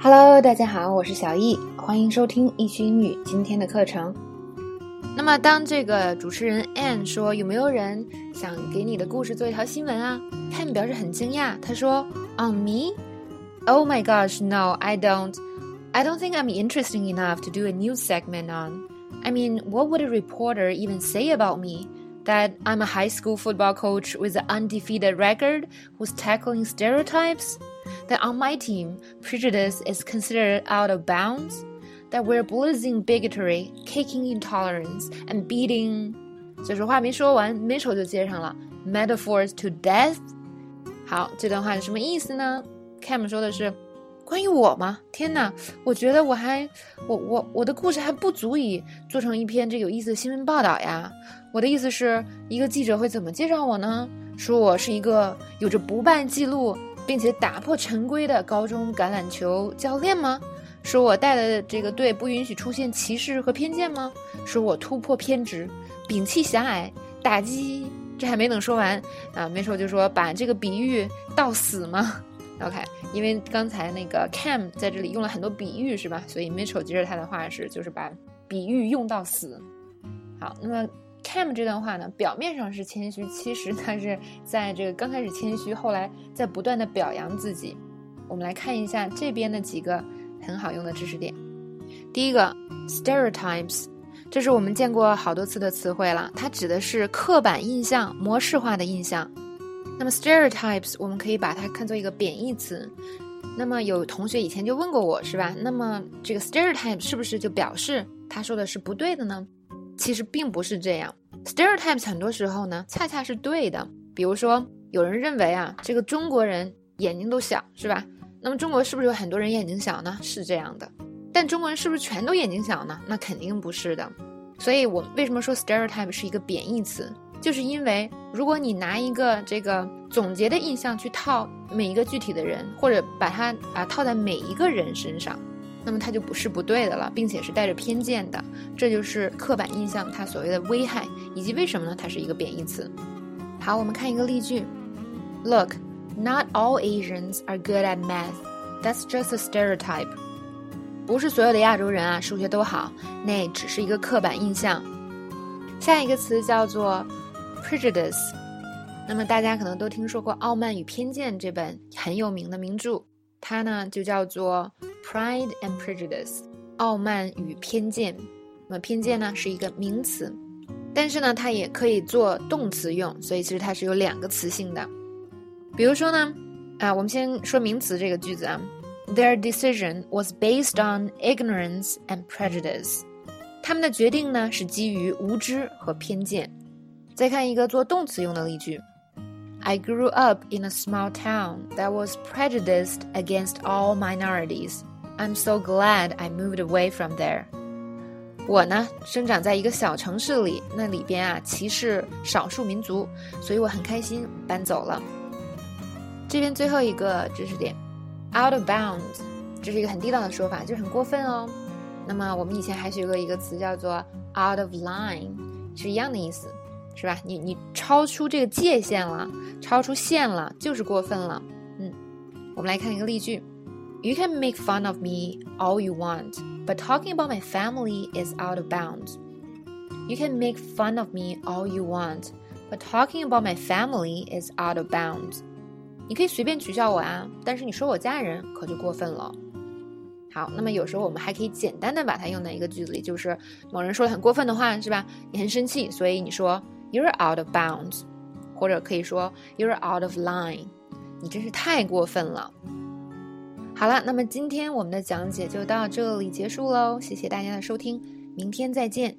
Hello，大家好，我是小易，欢迎收听易趣英语今天的课程。那么，当这个主持人 Anne 说有没有人想给你的故事做一条新闻啊？Cam 表示很惊讶，他说：“On me? Oh my gosh, no, I don't. I don't think I'm interesting enough to do a news segment on. I mean, what would a reporter even say about me? That I'm a high school football coach with an undefeated record who's tackling stereotypes? That on my team, prejudice is considered out of bounds? That we're blazing bigotry, kicking intolerance, and beating…… 这说话没说完，Mitchell 就接上了 metaphors to death。好，这段话是什么意思呢？Cam 说的是。 关于我吗？天哪！我觉得我还，我我我的故事还不足以做成一篇这有意思的新闻报道呀。我的意思是，一个记者会怎么介绍我呢？说我是一个有着不败记录并且打破陈规的高中橄榄球教练吗？说我带的这个队不允许出现歧视和偏见吗？说我突破偏执，摒弃狭隘，打击……这还没等说完啊，没说就说把这个比喻到死吗？OK，因为刚才那个 Cam 在这里用了很多比喻，是吧？所以 Mitchell 接着他的话是，就是把比喻用到死。好，那么 Cam 这段话呢，表面上是谦虚，其实他是在这个刚开始谦虚，后来在不断的表扬自己。我们来看一下这边的几个很好用的知识点。第一个，stereotypes，这是我们见过好多次的词汇了，它指的是刻板印象、模式化的印象。那么 stereotypes 我们可以把它看作一个贬义词。那么有同学以前就问过我，是吧？那么这个 stereotype 是不是就表示他说的是不对的呢？其实并不是这样。stereotypes 很多时候呢，恰恰是对的。比如说，有人认为啊，这个中国人眼睛都小，是吧？那么中国是不是有很多人眼睛小呢？是这样的。但中国人是不是全都眼睛小呢？那肯定不是的。所以我为什么说 stereotype 是一个贬义词？就是因为，如果你拿一个这个总结的印象去套每一个具体的人，或者把它啊套在每一个人身上，那么它就不是不对的了，并且是带着偏见的。这就是刻板印象它所谓的危害，以及为什么呢？它是一个贬义词。好，我们看一个例句：Look, not all Asians are good at math. That's just a stereotype. 不是所有的亚洲人啊数学都好，那只是一个刻板印象。下一个词叫做。Prejudice，那么大家可能都听说过《傲慢与偏见》这本很有名的名著，它呢就叫做 Pride and Prejudice，傲慢与偏见。那么偏见呢是一个名词，但是呢它也可以做动词用，所以其实它是有两个词性的。比如说呢，啊，我们先说名词这个句子啊，Their decision was based on ignorance and prejudice，他们的决定呢是基于无知和偏见。再看一个做动词用的例句：I grew up in a small town that was prejudiced against all minorities. I'm so glad I moved away from there. 我呢，生长在一个小城市里，那里边啊歧视少数民族，所以我很开心搬走了。这边最后一个知识点，out of bounds，这是一个很地道的说法，就是很过分哦。那么我们以前还学过一个词叫做 out of line，是一样的意思。是吧？你你超出这个界限了，超出线了，就是过分了。嗯，我们来看一个例句：You can make fun of me all you want, but talking about my family is out of bounds. You can make fun of me all you want, but talking about my family is out of bounds. 你可以随便取笑我啊，但是你说我家人可就过分了。好，那么有时候我们还可以简单的把它用在一个句子里，就是某人说了很过分的话，是吧？你很生气，所以你说。You're out of bounds，或者可以说 You're out of line，你真是太过分了。好了，那么今天我们的讲解就到这里结束喽，谢谢大家的收听，明天再见。